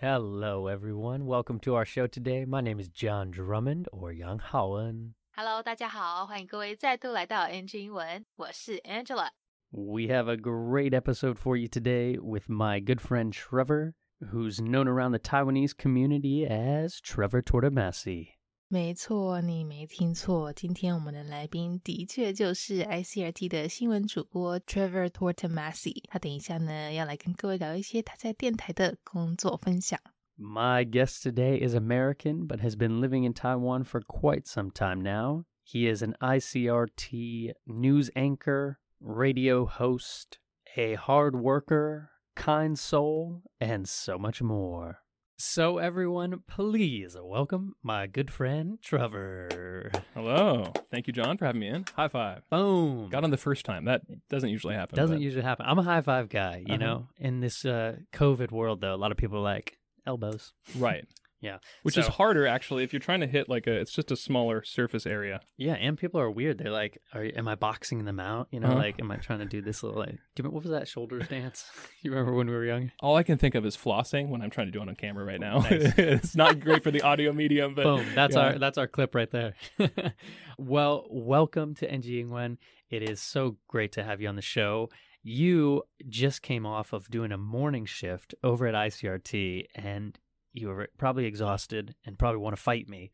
Hello, everyone. Welcome to our show today. My name is John Drummond or Yang Haoen. Hello，大家好，欢迎各位再度来到 NG 英文，我是 Angela。 We have a great episode for you today with my good friend Trevor, who's known around the Taiwanese community as Trevor Tortomasi. 没错，你没听错，今天我们的来宾的确就是 ICRT 的新闻主播 Trevor Tortomasi。他等一下呢要来跟各位聊一些他在电台的工作分享。 My guest today is American, but has been living in Taiwan for quite some time now. He is an ICRT news anchor, radio host, a hard worker, kind soul, and so much more. So, everyone, please welcome my good friend Trevor. Hello. Thank you, John, for having me in. High five. Boom. Got on the first time. That doesn't usually happen. Doesn't but- usually happen. I'm a high five guy, you Uh-huh. know. In this uh, COVID world, though, a lot of people are like elbows. Right. Yeah. Which is harder, actually, if you're trying to hit like a, it's just a smaller surface area. Yeah, and people are weird. They're like, are, "Am I boxing them out?" You know, Uh-huh. like, am I trying to do this little like? Do you, what was that shoulders dance? you remember when we were young? All I can think of is flossing when I'm trying to do it on camera right now. Nice. it's not great for the audio medium, but Boom. That's yeah. our that's our clip right there. well, welcome to NG Ingwen. It is so great to have you on the show. You just came off of doing a morning shift over at ICRT, and you were probably exhausted and probably want to fight me.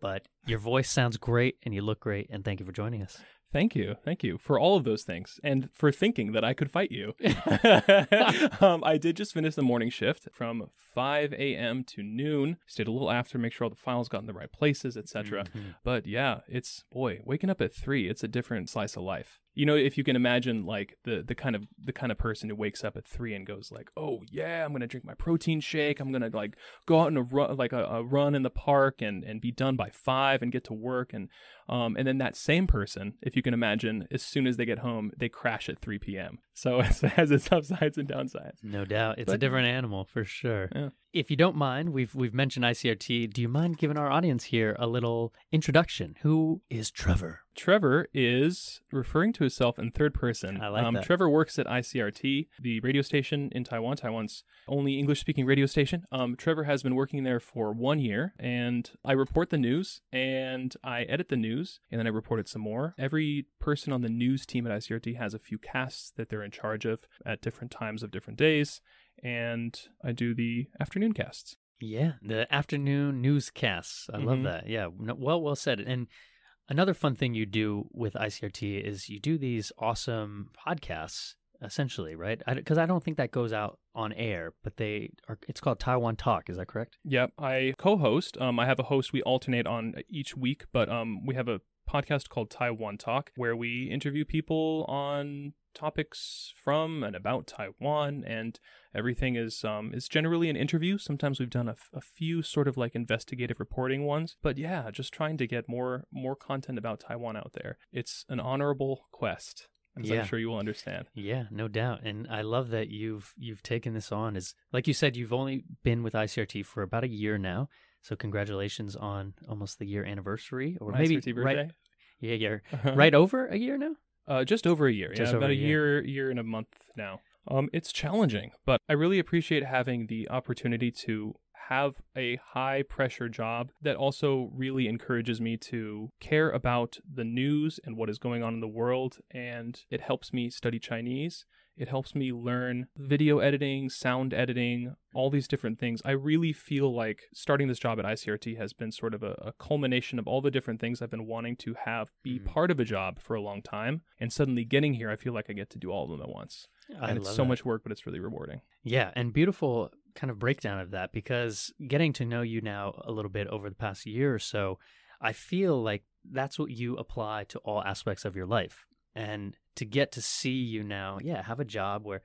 But your voice sounds great, and you look great. And thank you for joining us. Thank you. Thank you for all of those things and for thinking that I could fight you. um, I did just finish the morning shift from 5 a.m. to noon. Stayed a little after, make sure all the files got in the right places, etc. Mhm. But yeah, it's boy, waking up at 3, it's a different slice of life. You know, if you can imagine like the the kind of the kind of person who wakes up at 3 and goes like, "Oh, yeah, I'm going to drink my protein shake. I'm going to like go out and a run like a, a run in the park and and be done by 5 and get to work and um and then that same person, if you can imagine, as soon as they get home, they crash at 3 p.m. So it has its upsides and downsides. No doubt, it's a different animal for sure. Yeah. If you don't mind, we've we've mentioned ICRT. Do you mind giving our audience here a little introduction? Who is Trevor? Trevor is referring to himself in third person. I like um, that. Trevor works at ICRT, the radio station in Taiwan, Taiwan's only English speaking radio station. Um, Trevor has been working there for one year, and I report the news and I edit the news, and then I report it some more. Every person on the news team at ICRT has a few casts that they're in charge of at different times of different days, and I do the afternoon casts. Yeah, the afternoon newscasts. I love Mhm. that. Yeah, no, well, well said. And another fun thing you do with ICRT is you do these awesome podcasts, essentially, right? Because I, don't think that goes out on air, but they are. It's called Taiwan Talk. Is that correct? Yep, I co-host. Um, I have a host. We alternate on each week, but um, we have a podcast called Taiwan Talk where we interview people on topics from and about Taiwan, and everything is um is generally an interview. Sometimes we've done a, f- a few sort of like investigative reporting ones, but yeah, just trying to get more more content about Taiwan out there. It's an honorable quest, as Yeah. I'm sure you will understand. Yeah, no doubt. And I love that you've you've taken this on. Is like you said, you've only been with ICRT for about a year now. So congratulations on almost the year anniversary, or My maybe right. birthday? Yeah, yeah, right over a year now. Uh, just over a year. Just yeah, about a a year, year and a month now. Um, it's challenging, but I really appreciate having the opportunity to have a high pressure job that also really encourages me to care about the news and what is going on in the world. And it helps me study Chinese. It helps me learn video editing, sound editing, all these different things. I really feel like starting this job at ICRT has been sort of a, a culmination of all the different things I've been wanting to have be Mm. part of a job for a long time. And suddenly getting here, I feel like I get to do all of them at once. I and it's so that. much work, but it's really rewarding. Yeah, and beautiful kind of breakdown of that because getting to know you now a little bit over the past year or so, I feel like that's what you apply to all aspects of your life. And to get to see you now, yeah, have a job where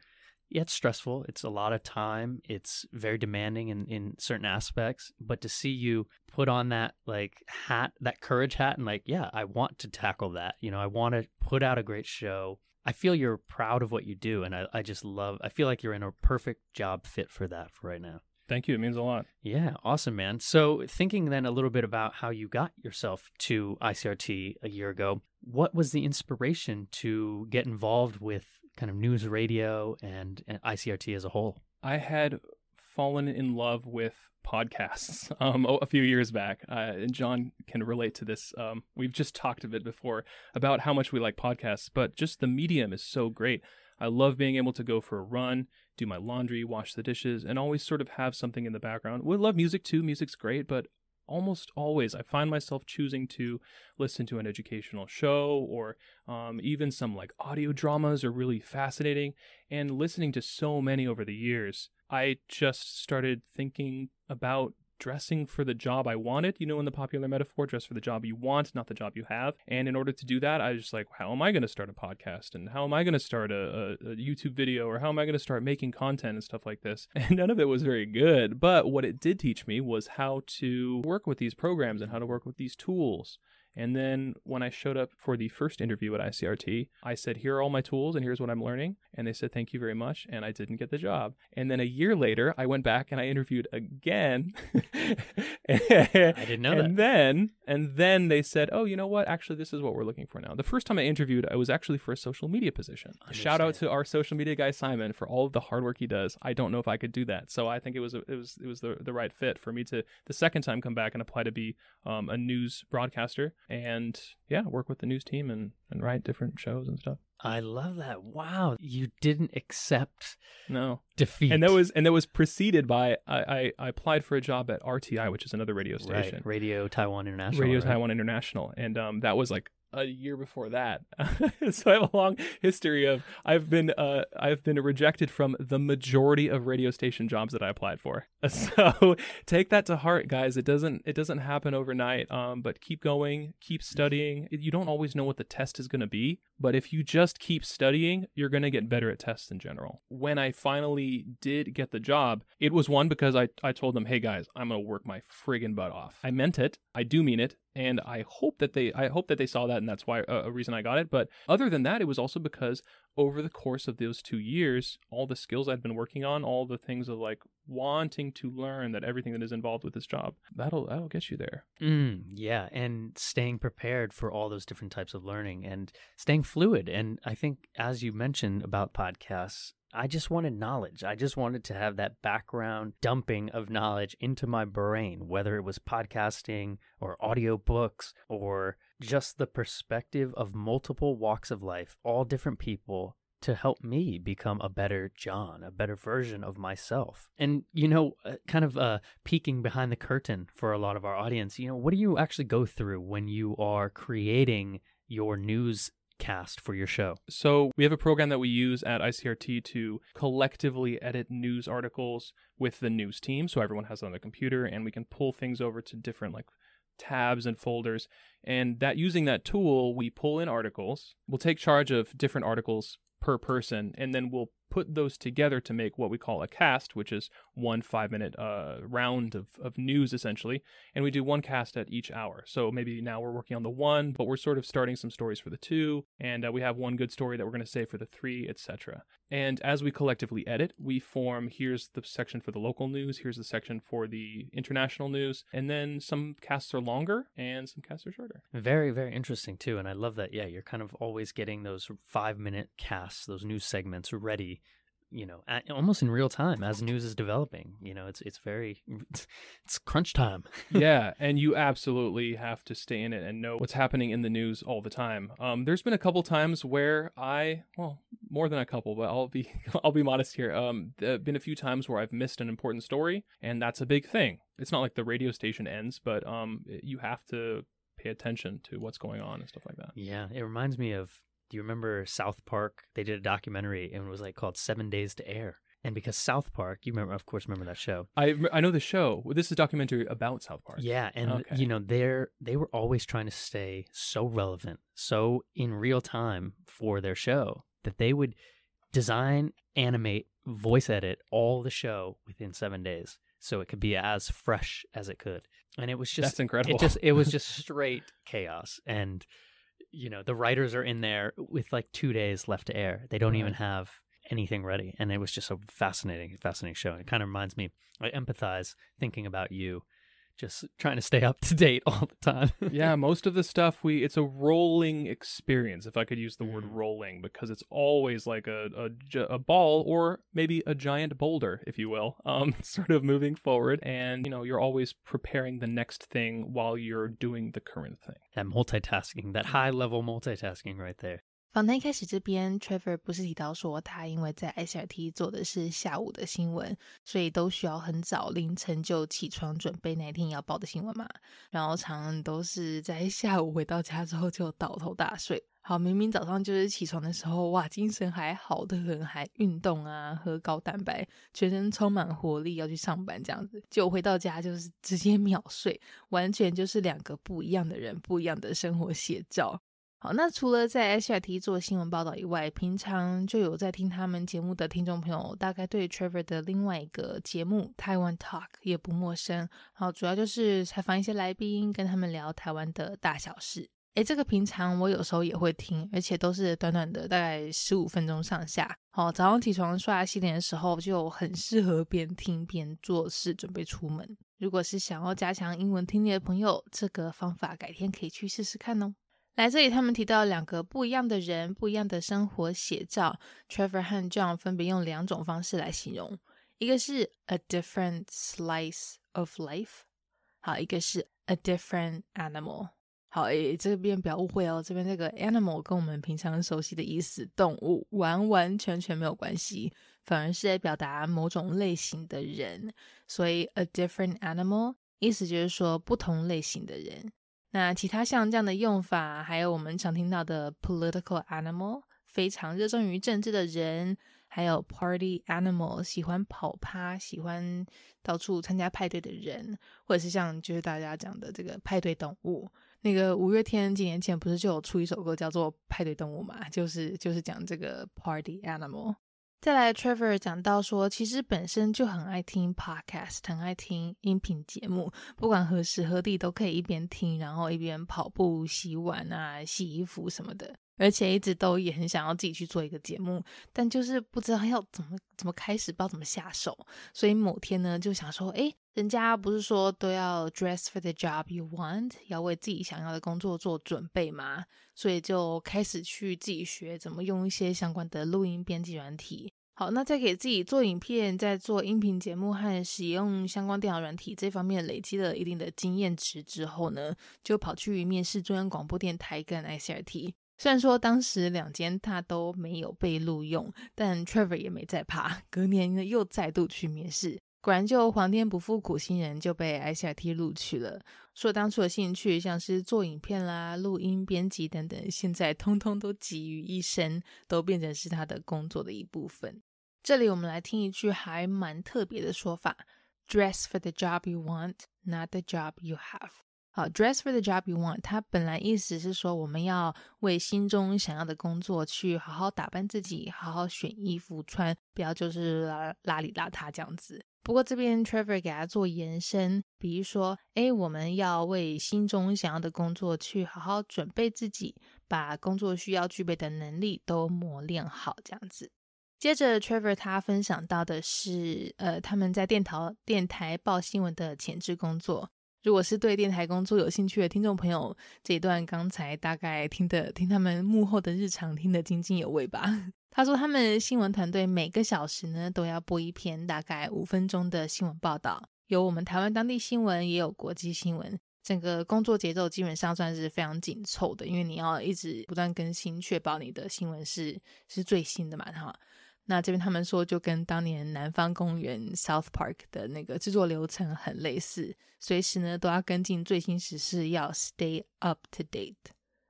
yeah, it's stressful. It's a lot of time. It's very demanding in, in certain aspects. But to see you put on that like hat, that courage hat, and like, yeah, I want to tackle that. You know, I want to put out a great show. I feel you're proud of what you do, and I, I just love. I feel like you're in a perfect job fit for that for right now. Thank you. It means a lot. Yeah, awesome, man. So, thinking then a little bit about how you got yourself to ICRT a year ago, what was the inspiration to get involved with kind of news radio and, and ICRT as a whole? I had fallen in love with podcasts um, a few years back. Uh, and John can relate to this. Um, we've just talked a bit before about how much we like podcasts, but just the medium is so great. I love being able to go for a run, do my laundry, wash the dishes, and always sort of have something in the background. We love music too. Music's great, but almost always I find myself choosing to listen to an educational show or um, even some like audio dramas are really fascinating. And listening to so many over the years, I just started thinking about dressing for the job I wanted, you know, in the popular metaphor, dress for the job you want, not the job you have. And in order to do that, I was just like, how am I going to start a podcast? And how am I going to start a, a, a, YouTube video? Or how am I going to start making content and stuff like this? And none of it was very good. But what it did teach me was how to work with these programs and how to work with these tools. And then when I showed up for the first interview at ICRT, I said, Here are all my tools and here's what I'm learning. And they said, Thank you very much. And I didn't get the job. And then a year later, I went back and I interviewed again. I didn't know and that. And then, and then they said, Oh, you know what? Actually, this is what we're looking for now. The first time I interviewed, I was actually for a social media position. Shout out to our social media guy, Simon, for all of the hard work he does. I don't know if I could do that. So I think it was, a, it was, it was the, the right fit for me to the second time come back and apply to be um, a news broadcaster and yeah, work with the news team and, and write different shows and stuff. I love that. Wow, you didn't accept no defeat, and that was and that was preceded by I, I, I applied for a job at RTI, which is another radio right. station, Radio Taiwan International, Radio right? Taiwan International, and um that was like a year before that. so I have a long history of I've been uh I've been rejected from the majority of radio station jobs that I applied for. So take that to heart, guys. It doesn't it doesn't happen overnight. Um, but keep going, keep studying. You don't always know what the test is going to be, but if you just keep studying, you're going to get better at tests in general. When I finally did get the job, it was one because I I told them, "Hey guys, I'm going to work my friggin' butt off." I meant it. I do mean it and I hope that they I hope that they saw that and that's why uh, a reason I got it. But other than that it was also because over the course of those 2 years all the skills I'd been working on all the things of like wanting to learn that everything that is involved with this job that'll that'll get you there. Mm, yeah and staying prepared for all those different types of learning and staying fluid. And I think as you mentioned about podcasts I just wanted knowledge. I just wanted to have that background dumping of knowledge into my brain, whether it was podcasting or audiobooks or just the perspective of multiple walks of life, all different people to help me become a better John, a better version of myself. And, you know, kind of uh, peeking behind the curtain for a lot of our audience, you know, what do you actually go through when you are creating your news cast for your show? So, we have a program that we use at ICRT to collectively edit news articles with the news team. So, everyone has it on their computer and we can pull things over to different, like, tabs and folders. And that using that tool, we pull in articles. We'll take charge of different articles per person, and then we'll put those together to make what we call a cast, which is one five minute uh, round of, of news essentially. And we do one cast at each hour. So maybe now we're working on the one, but we're sort of starting some stories for the two. And uh, we have one good story that we're going to say for the three, etc. And as we collectively edit, we form here's the section for the local news, here's the section for the international news. And then some casts are longer and some casts are shorter. Very, very interesting too. And I love that. Yeah, you're kind of always getting those five minute casts, those news segments ready you know, almost in real time as news is developing. You know, it's it's very it's, it's crunch time. yeah, and you absolutely have to stay in it and know what's happening in the news all the time. Um, there's been a couple times where I, well, more than a couple, but I'll be I'll be modest here. Um, there've been a few times where I've missed an important story, and that's a big thing. It's not like the radio station ends, but um, you have to pay attention to what's going on and stuff like that. Yeah, it reminds me of do you remember South Park? They did a documentary and it was like called Seven Days to Air. And because South Park, you remember, of course, remember that show. I I know the show. This is a documentary about South Park. Yeah, and okay. you know they're they were always trying to stay so relevant, so in real time for their show that they would design, animate, voice edit all the show within seven days, so it could be as fresh as it could. And it was just that's incredible. It just it was just straight chaos and you know the writers are in there with like two days left to air. They don't right. even mm-hmm. have anything ready. And it was just a fascinating fascinating show. And it kind of reminds me i empathize thinking about you just trying to stay up to date all the time. yeah, most of the stuff we it's a rolling experience if I could use the word Mm. rolling because it's always like a a, a ball or maybe a giant boulder if you will. Um sort of moving forward and you know, you're always preparing the next thing while you're doing the current thing. that multitasking, that high level multitasking right there. 访谈一开始这边，Trevor 不是提到说他因为在 SRT 做的是下午的新闻，所以都需要很早凌晨就起床准备那一天要报的新闻嘛。然后常常都是在下午回到家之后就倒头大睡。好，明明早上就是起床的时候，哇，精神还好的很，还运动啊，喝高蛋白，全身充满活力要去上班这样子，就回到家就是直接秒睡，完全就是两个不一样的人，不一样的生活写照。好，那除了在 SRT 做新闻报道以外，平常就有在听他们节目的听众朋友，大概对 Trevor 的另外一个节目 Taiwan Talk 也不陌生。好，主要就是采访一些来宾，跟他们聊台湾的大小事。诶，这个平常我有时候也会听，而且都是短短的，大概十五分钟上下。好，早上起床刷牙洗脸的时候，就很适合边听边做事，准备出门。如果是想要加强英文听力的朋友，这个方法改天可以去试试看哦。来这里，他们提到两个不一样的人，不一样的生活写照。Trevor 和 John 分别用两种方式来形容，一个是 a different slice of life，好，一个是 a different animal。好，诶，这边不要误会哦，这边这个 animal 跟我们平常熟悉的意思动物完完全全没有关系，反而是在表达某种类型的人。所以 a different animal 意思就是说不同类型的人。那其他像这样的用法，还有我们常听到的 political animal，非常热衷于政治的人，还有 party animal，喜欢跑趴、喜欢到处参加派对的人，或者是像就是大家讲的这个派对动物。那个五月天几年前不是就有出一首歌叫做《派对动物》嘛？就是就是讲这个 party animal。再来，Trevor 讲到说，其实本身就很爱听 podcast，很爱听音频节目，不管何时何地都可以一边听，然后一边跑步、洗碗啊、洗衣服什么的。而且一直都也很想要自己去做一个节目，但就是不知道要怎么怎么开始，不知道怎么下手。所以某天呢，就想说，诶，人家不是说都要 dress for the job you want，要为自己想要的工作做准备吗？所以就开始去自己学怎么用一些相关的录音编辑软体。好，那在给自己做影片、在做音频节目和使用相关电脑软体这方面累积了一定的经验值之后呢，就跑去面试中央广播电台跟 ICRT。虽然说当时两间他都没有被录用，但 Trevor 也没在怕，隔年呢又再度去面试，果然就皇天不负苦心人，就被 ICRT 录取了。说当初的兴趣像是做影片啦、录音编辑等等，现在通通都集于一身，都变成是他的工作的一部分。这里我们来听一句还蛮特别的说法：“Dress for the job you want, not the job you have。”好，“Dress for the job you want”，它本来意思是说我们要为心中想要的工作去好好打扮自己，好好选衣服穿，不要就是邋邋里邋遢这样子。不过这边 Trevor 给他做延伸，比如说，诶，我们要为心中想要的工作去好好准备自己，把工作需要具备的能力都磨练好，这样子。接着，Trevor 他分享到的是，呃，他们在电台电台报新闻的前置工作。如果是对电台工作有兴趣的听众朋友，这一段刚才大概听的听他们幕后的日常听得津津有味吧。他说，他们新闻团队每个小时呢都要播一篇大概五分钟的新闻报道，有我们台湾当地新闻，也有国际新闻。整个工作节奏基本上算是非常紧凑的，因为你要一直不断更新，确保你的新闻是是最新的嘛，哈。那这边他们说，就跟当年南方公园 South Park 的那个制作流程很类似，随时呢都要跟进最新时事，要 stay up to date。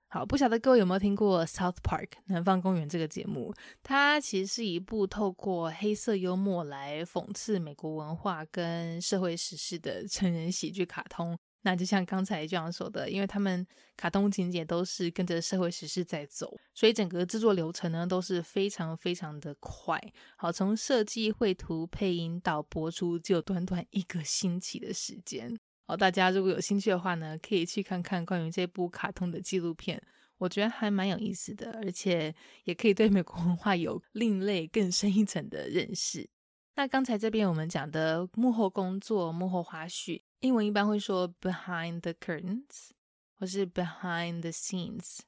好，不晓得各位有没有听过 South Park 南方公园这个节目？它其实是一部透过黑色幽默来讽刺美国文化跟社会时事的成人喜剧卡通。那就像刚才这样说的，因为他们卡通情节都是跟着社会时事在走，所以整个制作流程呢都是非常非常的快。好，从设计、绘图、配音到播出，就短短一个星期的时间。好，大家如果有兴趣的话呢，可以去看看关于这部卡通的纪录片，我觉得还蛮有意思的，而且也可以对美国文化有另类更深一层的认识。那刚才这边我们讲的幕后工作、幕后花絮，英文一般会说 behind the curtains，或是 behind the scenes。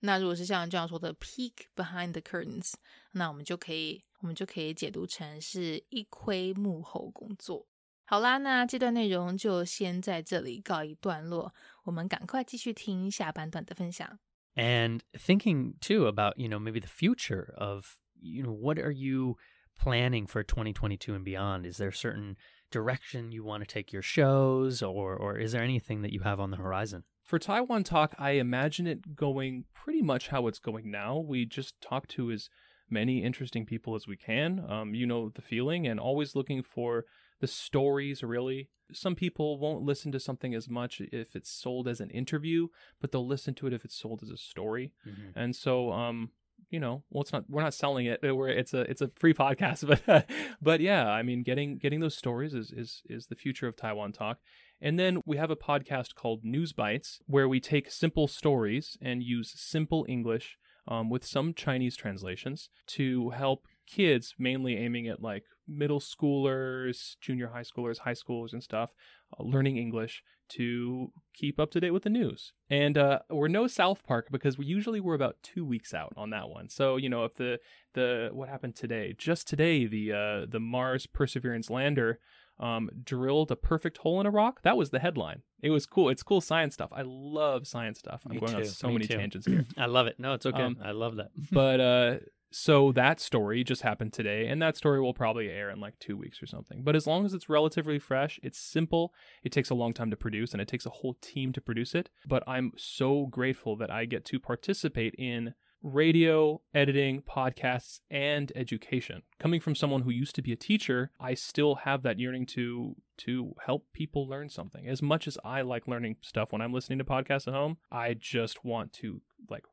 那如果是像这样说的 peek behind the curtains，那我们就可以我们就可以解读成是一窥幕后工作。好啦，那这段内容就先在这里告一段落，我们赶快继续听下半段的分享。 and thinking too about you know maybe the future of you know what are you planning for 2022 and beyond is there a certain direction you want to take your shows or or is there anything that you have on the horizon For Taiwan Talk, I imagine it going pretty much how it's going now. We just talk to as many interesting people as we can. Um, you know the feeling, and always looking for the stories, really. Some people won't listen to something as much if it's sold as an interview, but they'll listen to it if it's sold as a story. And so, um, you know, well, it's not we're not selling it. We're it's a it's a free podcast, but but yeah, I mean, getting getting those stories is is is the future of Taiwan Talk. And then we have a podcast called News Bites, where we take simple stories and use simple English um, with some Chinese translations to help kids, mainly aiming at like middle schoolers, junior high schoolers, high schoolers, and stuff, uh, learning English to keep up to date with the news. And uh, we're no South Park because we usually we're about two weeks out on that one. So you know if the the what happened today, just today, the uh, the Mars Perseverance lander um, drilled a perfect hole in a rock. That was the headline. It was cool. It's cool science stuff. I love science stuff. I'm Me going on so me many too. tangents here. i love it no it's okay Um, i love that but uh so that story just happened today and that story will probably air in like two weeks or something. But as long as it's relatively fresh it's simple it takes a long time to produce and it takes a whole team to produce it. But i'm so grateful that i get to participate in radio editing podcasts and education. Coming from someone who used to be a teacher i still have that yearning to to help people learn something. As much as i like learning stuff when i'm listening to podcasts at home i just want to like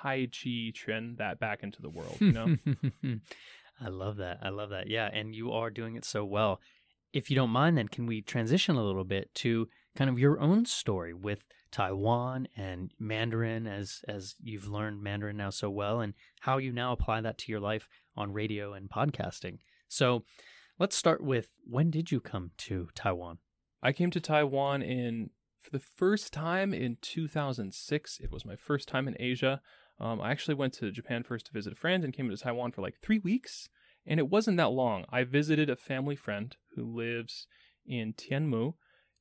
tai chi trend that back into the world you know I love that. I love that. Yeah, and you are doing it so well. If you don't mind, then can we transition a little bit to kind of your own story with Taiwan and Mandarin, as as you've learned Mandarin now so well, and how you now apply that to your life on radio and podcasting. So, let's start with when did you come to Taiwan? I came to Taiwan in for the first time in 2006. It was my first time in Asia. Um, I actually went to Japan first to visit a friend and came to Taiwan for like three weeks. And it wasn't that long. I visited a family friend who lives in Tianmu.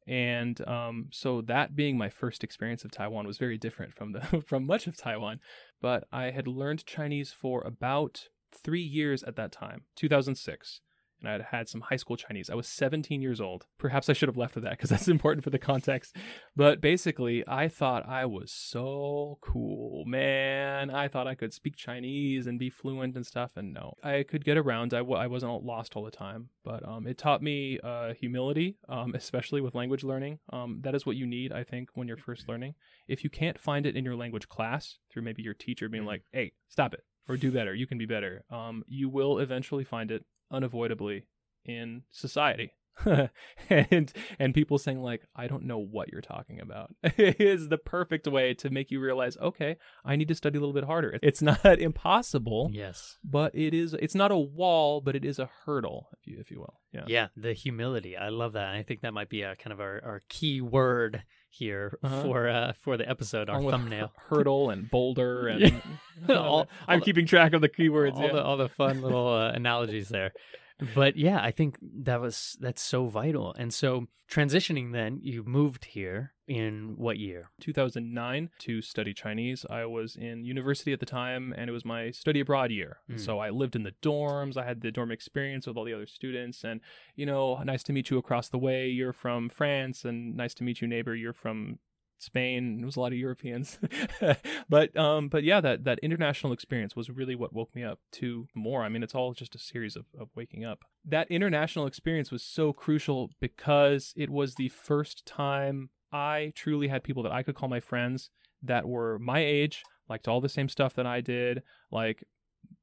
And um, so that being my first experience of Taiwan was very different from the from much of Taiwan. But I had learned Chinese for about three years at that time, 2006 and I had had some high school Chinese. I was 17 years old. Perhaps I should have left with that because that's important for the context. But basically, I thought I was so cool, man. I thought I could speak Chinese and be fluent and stuff. And no, I could get around. I w- I wasn't lost all the time. But um, it taught me uh, humility, um, especially with language learning. Um, that is what you need, I think, when you're first learning. If you can't find it in your language class through maybe your teacher being like, hey, stop it. Or do better. You can be better. Um, you will eventually find it unavoidably in society. and and people saying like I don't know what you're talking about is the perfect way to make you realize okay I need to study a little bit harder. It's not impossible, Yes. but it is it's not a wall, but it is a hurdle if you if you will. Yeah. Yeah, the humility. I love that. I think that might be a kind of our, our key word here Uh-huh. for uh for the episode, our thumbnail. hurdle and boulder and. All- I'm all the- keeping track of the keywords. all yeah. the all the fun little uh, analogies there. But yeah, I think that was that's so vital. And so transitioning then, you moved here in what year? 2009 to study Chinese. I was in university at the time and it was my study abroad year. Mm. So I lived in the dorms. I had the dorm experience with all the other students. And, you know, nice to meet you across the way. You're from France. And nice to meet you, neighbor. You're from Spain. It was a lot of Europeans. but um but yeah, that that international experience was really what woke me up to more. I mean, it's all just a series of, of waking up. That international experience was so crucial because it was the first time I truly had people that I could call my friends that were my age, liked all the same stuff that I did, like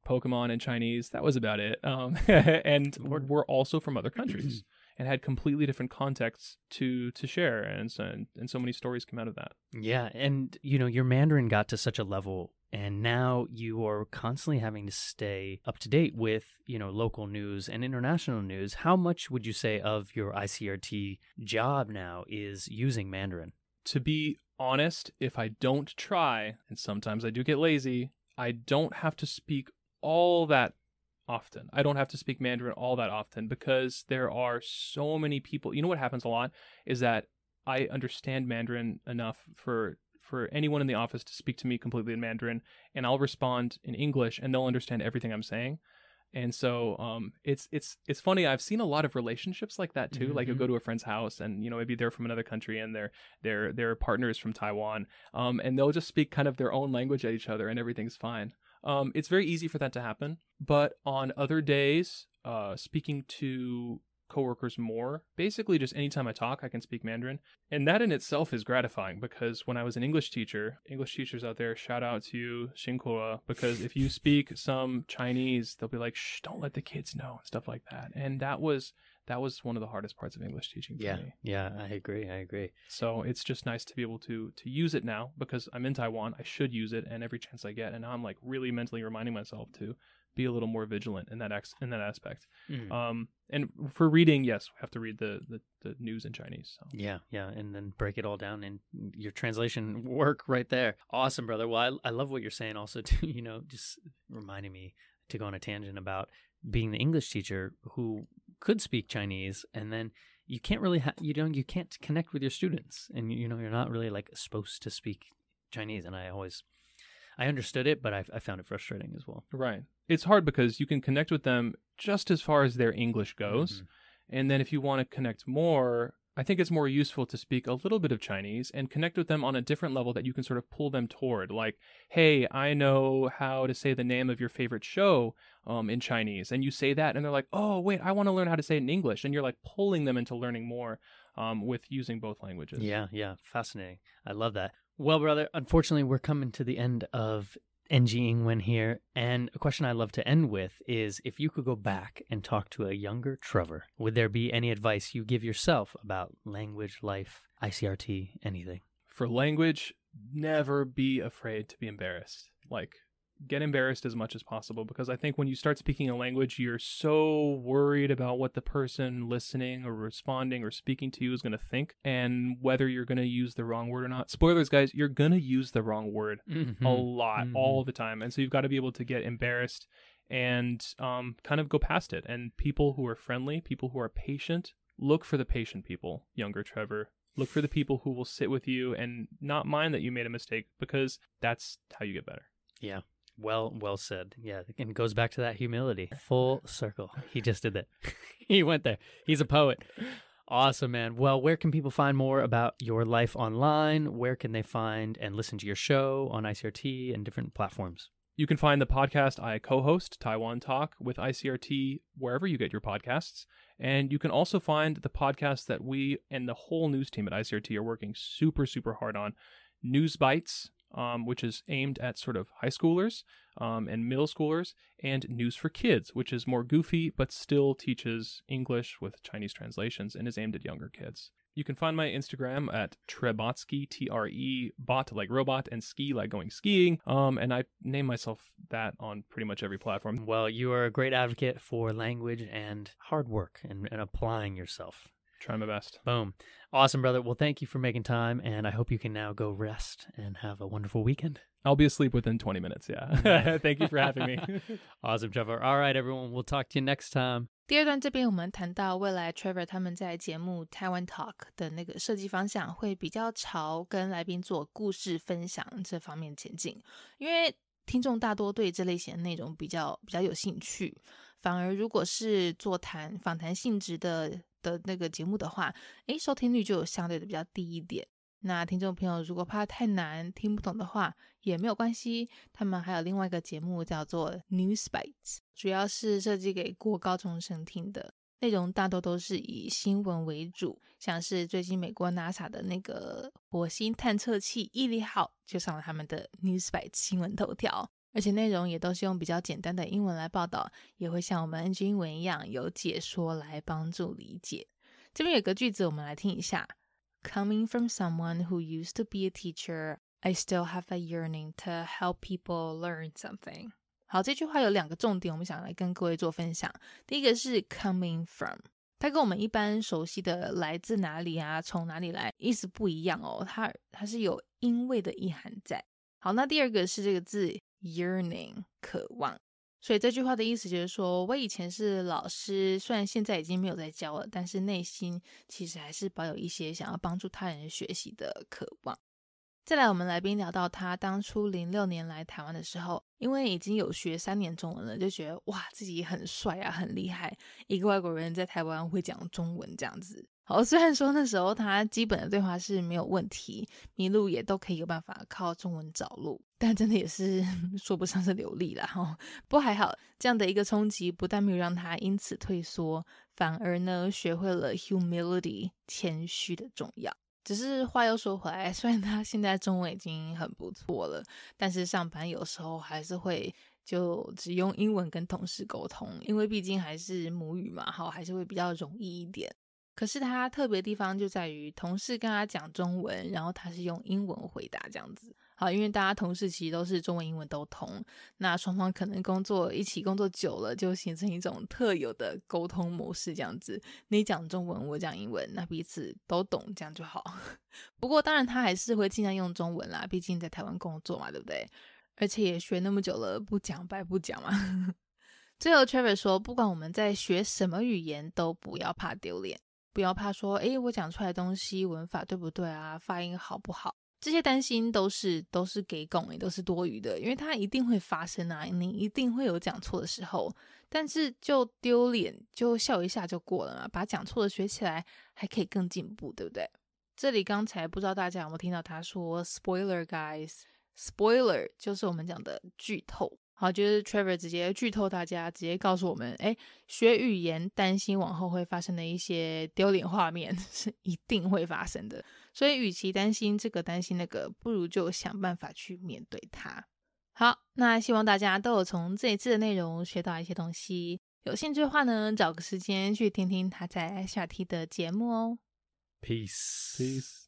Pokemon and Chinese. That was about it. Um, and were also from other countries and had completely different contexts to to share, and so and so many stories come out of that. Yeah, and you know, your Mandarin got to such a level and now you are constantly having to stay up to date with you know local news and international news how much would you say of your icrt job now is using mandarin to be honest if i don't try and sometimes i do get lazy i don't have to speak all that often i don't have to speak mandarin all that often because there are so many people you know what happens a lot is that i understand mandarin enough for for anyone in the office to speak to me completely in Mandarin, and I'll respond in English, and they'll understand everything I'm saying. And so um, it's it's it's funny. I've seen a lot of relationships like that too. Mm-hmm. Like you go to a friend's house, and you know maybe they're from another country, and they're they're they're partners from Taiwan, um, and they'll just speak kind of their own language at each other, and everything's fine. Um, it's very easy for that to happen. But on other days, uh, speaking to coworkers more. Basically, just anytime I talk, I can speak Mandarin. And that in itself is gratifying because when I was an English teacher, English teachers out there, shout out to you, Xingkua, because if you speak some Chinese, they'll be like, shh, don't let the kids know, and stuff like that. And that was that was one of the hardest parts of English teaching for yeah, me. Yeah, I agree. I agree. So it's just nice to be able to to use it now because I'm in Taiwan. I should use it, and every chance I get, and now I'm like really mentally reminding myself to be a little more vigilant in that ex- in that aspect. Mm. Um, and for reading, yes, we have to read the, the, the news in Chinese. So. Yeah, yeah, and then break it all down in your translation work right there. Awesome, brother. Well, I, I love what you're saying. Also, too, you know, just reminding me to go on a tangent about being the English teacher who could speak Chinese, and then you can't really, ha- you know, you can't connect with your students, and you know, you're not really like supposed to speak Chinese. And I always I understood it, but I, I found it frustrating as well. Right. It's hard because you can connect with them just as far as their English goes. Mm-hmm. And then if you want to connect more, I think it's more useful to speak a little bit of Chinese and connect with them on a different level that you can sort of pull them toward. Like, hey, I know how to say the name of your favorite show um, in Chinese. And you say that, and they're like, oh, wait, I want to learn how to say it in English. And you're like pulling them into learning more um, with using both languages. Yeah, yeah. Fascinating. I love that. Well, brother, unfortunately, we're coming to the end of NG Ingwen here. And a question I love to end with is if you could go back and talk to a younger Trevor, would there be any advice you give yourself about language, life, ICRT, anything? For language, never be afraid to be embarrassed. Like, get embarrassed as much as possible because I think when you start speaking a language, you're so worried about what the person listening or responding or speaking to you is going to think and whether you're going to use the wrong word or not. Spoilers, guys, you're going to use the wrong word mm-hmm. a lot mm-hmm. all the time. And so you've got to be able to get embarrassed and um, kind of go past it. And people who are friendly, people who are patient, look for the patient people, younger Trevor. Look for the people who will sit with you and not mind that you made a mistake because that's how you get better. Yeah, well, well said. Yeah, and goes back to that humility. Full circle. He just did that. he went there. He's a poet. Awesome, man. Well, where can people find more about your life online? Where can they find and listen to your show on ICRT and different platforms? You can find the podcast I co host, Taiwan Talk, with ICRT wherever you get your podcasts. And you can also find the podcast that we and the whole news team at ICRT are working super, super hard on News Bites, um, which is aimed at sort of high schoolers um, and middle schoolers, and News for Kids, which is more goofy but still teaches English with Chinese translations and is aimed at younger kids. You can find my Instagram at Trebotsky, T R E, bot like robot, and ski like going skiing. Um, and I name myself that on pretty much every platform. Well, you are a great advocate for language and hard work and, and applying yourself. Try my best. Boom. Awesome, brother. Well, thank you for making time, and I hope you can now go rest and have a wonderful weekend. I'll be asleep within 20 minutes. Yeah. thank you for having me. awesome, Trevor. All right, everyone. We'll talk to you next time. 第二段这边我们谈到未来 Trevor 他们在节目 Taiwan Talk 的那个设计方向会比较朝跟来宾做故事分享这方面前进，因为听众大多对这类型的内容比较比较有兴趣，反而如果是座谈访谈性质的 的那个节目的话，诶，收听率就相对的比较低一点。那听众朋友如果怕太难听不懂的话，也没有关系，他们还有另外一个节目叫做 News Bites，主要是设计给过高中生听的，内容大多都是以新闻为主，像是最近美国 NASA 的那个火星探测器毅力号就上了他们的 News Bites 新闻头条。而且内容也都是用比较简单的英文来报道，也会像我们 NG 英文一样有解说来帮助理解。这边有个句子，我们来听一下：Coming from someone who used to be a teacher, I still have a yearning to help people learn something。好，这句话有两个重点，我们想来跟各位做分享。第一个是 coming from，它跟我们一般熟悉的来自哪里啊，从哪里来，意思不一样哦。它它是有因为的意涵在。好，那第二个是这个字 yearning，渴望。所以这句话的意思就是说，我以前是老师，虽然现在已经没有在教了，但是内心其实还是保有一些想要帮助他人学习的渴望。再来，我们来宾聊到他当初零六年来台湾的时候，因为已经有学三年中文了，就觉得哇，自己很帅啊，很厉害，一个外国人在台湾会讲中文这样子。好，虽然说那时候他基本的对话是没有问题，迷路也都可以有办法靠中文找路，但真的也是 说不上是流利了哈。不过还好，这样的一个冲击不但没有让他因此退缩，反而呢学会了 humility 谦虚的重要。只是话又说回来，虽然他现在中文已经很不错了，但是上班有时候还是会就只用英文跟同事沟通，因为毕竟还是母语嘛，好还是会比较容易一点。可是他特别地方就在于，同事跟他讲中文，然后他是用英文回答这样子。好，因为大家同事其实都是中文、英文都通，那双方可能工作一起工作久了，就形成一种特有的沟通模式，这样子。你讲中文，我讲英文，那彼此都懂，这样就好。不过当然他还是会尽量用中文啦，毕竟在台湾工作嘛，对不对？而且也学那么久了，不讲白不讲嘛。最后 Trevor 说，不管我们在学什么语言，都不要怕丢脸，不要怕说，诶，我讲出来东西文法对不对啊，发音好不好？这些担心都是都是给拱，也都是多余的，因为它一定会发生啊，你一定会有讲错的时候，但是就丢脸就笑一下就过了嘛，把讲错的学起来还可以更进步，对不对？这里刚才不知道大家有没有听到他说 “spoiler guys”，spoiler 就是我们讲的剧透。好，就是 Trevor 直接剧透大家，直接告诉我们，哎，学语言担心往后会发生的一些丢脸画面 是一定会发生的，所以与其担心这个担心那个，不如就想办法去面对它。好，那希望大家都有从这一次的内容学到一些东西，有兴趣的话呢，找个时间去听听他在下 T 的节目哦。Peace，peace。